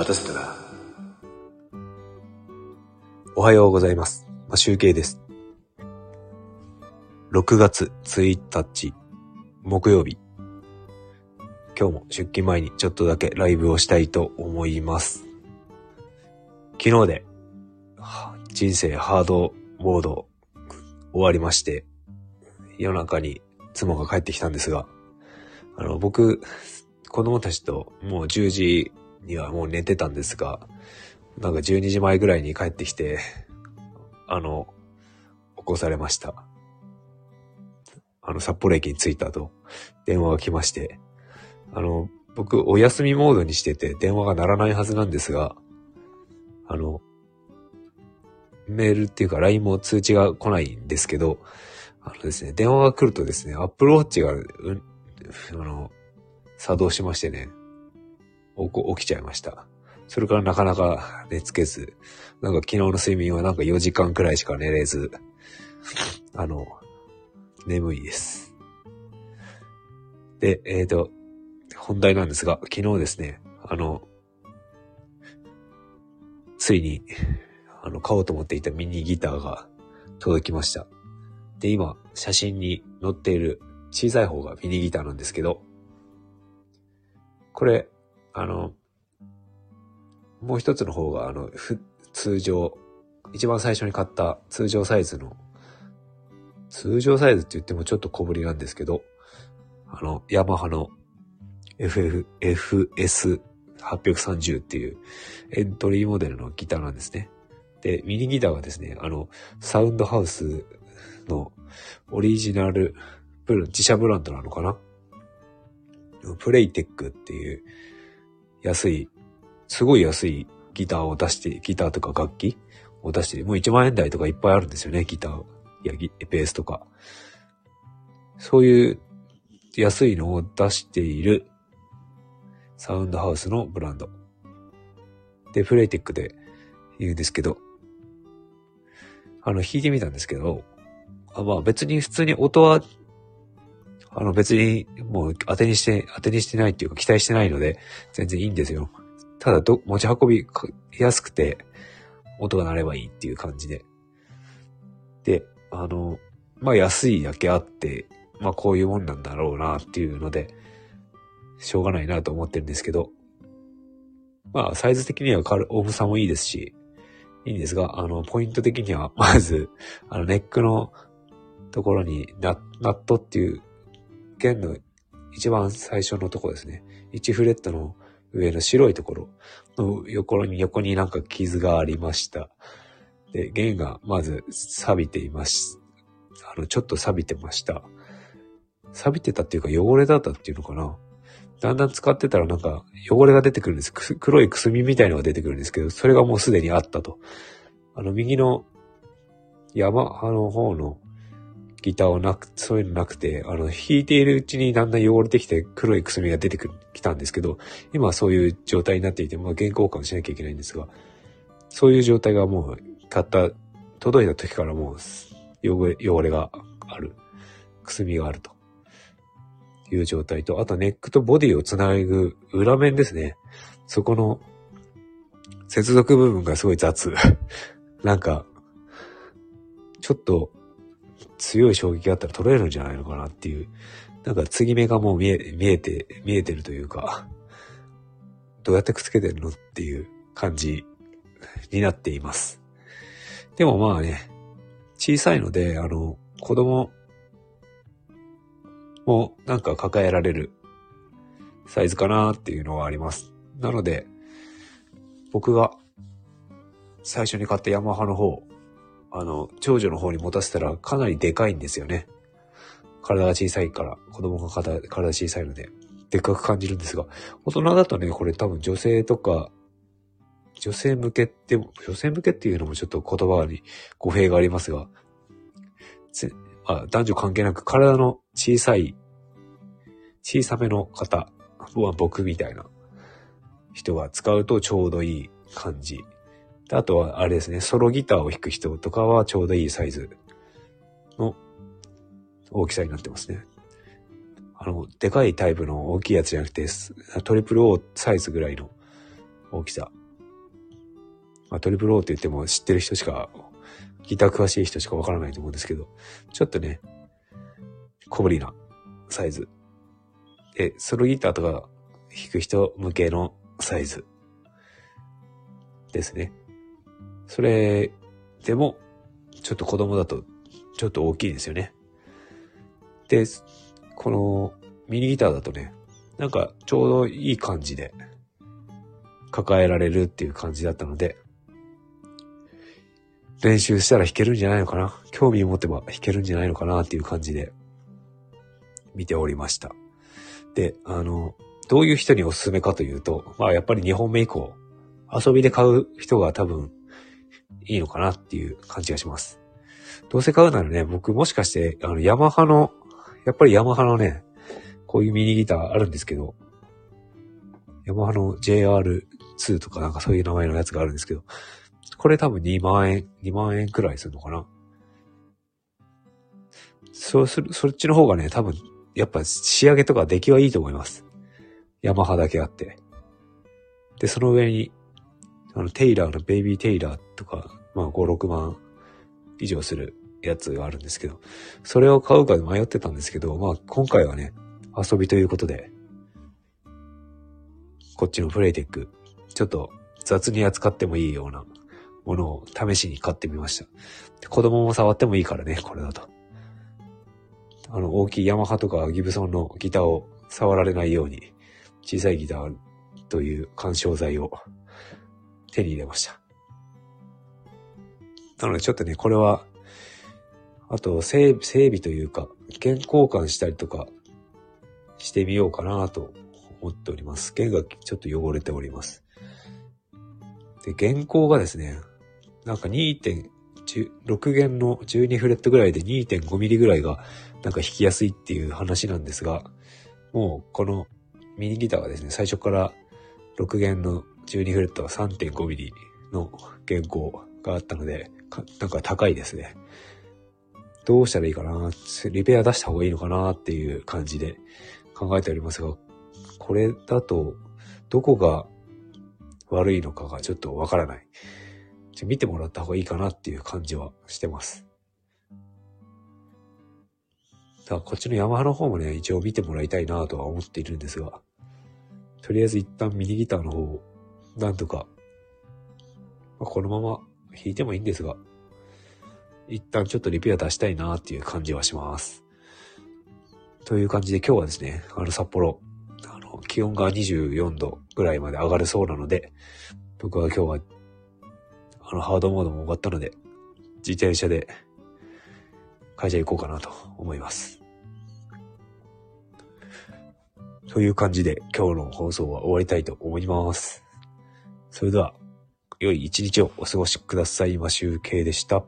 待たせたな。おはようございます。まあ、集計です。6月1日、木曜日。今日も出勤前にちょっとだけライブをしたいと思います。昨日で、人生ハードモード終わりまして、夜中に妻が帰ってきたんですが、あの、僕、子供たちともう10時にはもう寝てたんですが、なんか12時前ぐらいに帰ってきて、あの、起こされました。あの、札幌駅に着いたと電話が来まして、あの、僕、お休みモードにしてて電話が鳴らないはずなんですが、あの、メールっていうか LINE も通知が来ないんですけど、あのですね、電話が来るとですね、Apple Watch が、うん、あの、作動しましてね、起きちゃいました。それからなかなか寝つけず、なんか昨日の睡眠はなんか4時間くらいしか寝れず、あの、眠いです。で、えっ、と、本題なんですが、昨日ですね、あの、ついに、あの、買おうと思っていたミニギターが届きました。で、今、写真に載っている小さい方がミニギターなんですけど、これ、あの、もう一つの方が、あの、ふ、通常、一番最初に買った通常サイズの、通常サイズって言ってもちょっと小ぶりなんですけど、あの、ヤマハの FF、FS830 っていうエントリーモデルのギターなんですね。で、ミニギターはですね、あの、サウンドハウスのオリジナル自社ブランドなのかな？プレイテックっていう安い、すごい安いギターを出して、ギターとか楽器を出して、もう1万円台とかいっぱいあるんですよね、ギター。や、ギベースとか。そういう安いのを出しているサウンドハウスのブランド。で、プレイテックで言うんですけど、あの、弾いてみたんですけど、あまあ別に普通に音は、あの別にもう当てにして、当てにしてないっていうか期待してないので、全然いいんですよ。ただど、持ち運びやすくて、音が鳴ればいいっていう感じで。で、あの、まあ安いだけあって、まあこういうもんなんだろうなっていうので、しょうがないなと思ってるんですけど、まあサイズ的には軽重さもいいですし、いいんですが、あの、ポイント的には、まず、あの、ネックのところにナ、ナットっていう、弦の一番最初のとこですね。1フレットの上の白いところの横に、横になんか傷がありました。で、弦がまず錆びています。あの、ちょっと錆びてました。錆びてたっていうか汚れだったっていうのかな。だんだん使ってたらなんか汚れが出てくるんです。黒いくすみみたいのが出てくるんですけど、それがもうすでにあったと。あの、右の山派の方のギターはなく、そういうのなくて、あの、弾いているうちにだんだん汚れてきて黒いくすみが出て、きたんですけど、今はそういう状態になっていて、まあ、原交換しなきゃいけないんですが、そういう状態がもう、買った、届いた時からもう、汚れ、汚れがある。くすみがあると。いう状態と、あとネックとボディをつなぐ裏面ですね。そこの接続部分がすごい雑。なんか、ちょっと強い衝撃があったら取れるんじゃないのかなっていう。なんか継ぎ目がもう見え、見えて、見えてるというか、どうやってくっつけてるのっていう感じになっています。でもまあね、小さいので、あの、子供もなんか抱えられるサイズかなっていうのはあります。なので、僕が最初に買ったヤマハの方、あの、長女の方に持たせたらかなりでかいんですよね。体が小さいから、子供が体体小さいので、でっかく感じるんですが、大人だとね、これ多分女性とか、女性向けって、女性向けっていうのもちょっと言葉に語弊がありますが、あ男女関係なく体の小さい、小さめの方は僕みたいな人が使うとちょうどいい感じ。であとはあれですね、ソロギターを弾く人とかはちょうどいいサイズの大きさになってますね。あの、でかいタイプの大きいやつじゃなくて、トリプル O サイズぐらいの大きさ。まあ、トリプル O って言っても知ってる人しか、ギター詳しい人しかわからないと思うんですけど、ちょっとね、小ぶりなサイズ。で、ソロギターとか弾く人向けのサイズですね。それでも、ちょっと子供だとちょっと大きいですよね。で、このミニギターだとね、なんかちょうどいい感じで抱えられるっていう感じだったので、練習したら弾けるんじゃないのかな？興味を持てば弾けるんじゃないのかなっていう感じで見ておりました。で、あの、どういう人におすすめかというと、まあやっぱり2本目以降、遊びで買う人が多分いいのかなっていう感じがします。どうせ買うならね、僕もしかして、あの、ヤマハの、やっぱりヤマハのね、こういうミニギターあるんですけど、ヤマハの JR2 とかなんかそういう名前のやつがあるんですけど、これ多分2万円、2万円くらいするのかな。そうする、そっちの方がね、多分、やっぱ仕上げとか出来はいいと思います。ヤマハだけあって。で、その上に、あの、テイラーのベイビーテイラーとか、まあ5、6万以上するやつがあるんですけど、それを買うか迷ってたんですけど、まあ今回はね、遊びということで、こっちのプレイテック、ちょっと雑に扱ってもいいようなものを試しに買ってみました。子供も触ってもいいからね、これだと。あの、大きいヤマハとかギブソンのギターを触られないように、小さいギターという干渉剤を手に入れました。なのでちょっとね、これは、あと整備というか、弦交換したりとかしてみようかなと思っております。弦がちょっと汚れております。で、弦高がですね、なんか2.6弦の12フレットぐらいで2.5ミリぐらいがなんか弾きやすいっていう話なんですが、もうこのミニギターはですね、最初から6弦の12フレットは3.5ミリの弦高があったので、なんか高いですね。どうしたらいいかな？リペア出した方がいいのかなっていう感じで考えておりますが、これだと、どこが悪いのかがちょっとわからない。見てもらった方がいいかなっていう感じはしてます。だからこっちのヤマハの方もね、一応見てもらいたいなとは思っているんですが、とりあえず一旦ミニギターの方を、なんとか、まあ、このまま弾いてもいいんですが、一旦ちょっとリペア出したいなっていう感じはします。という感じで今日はですね、あの札幌、あの、気温が24度ぐらいまで上がるそうなので、僕は今日は、あの、ハードモードも終わったので、自転車で会社行こうかなと思います。という感じで今日の放送は終わりたいと思います。それでは、良い一日をお過ごしくださいま集計でした。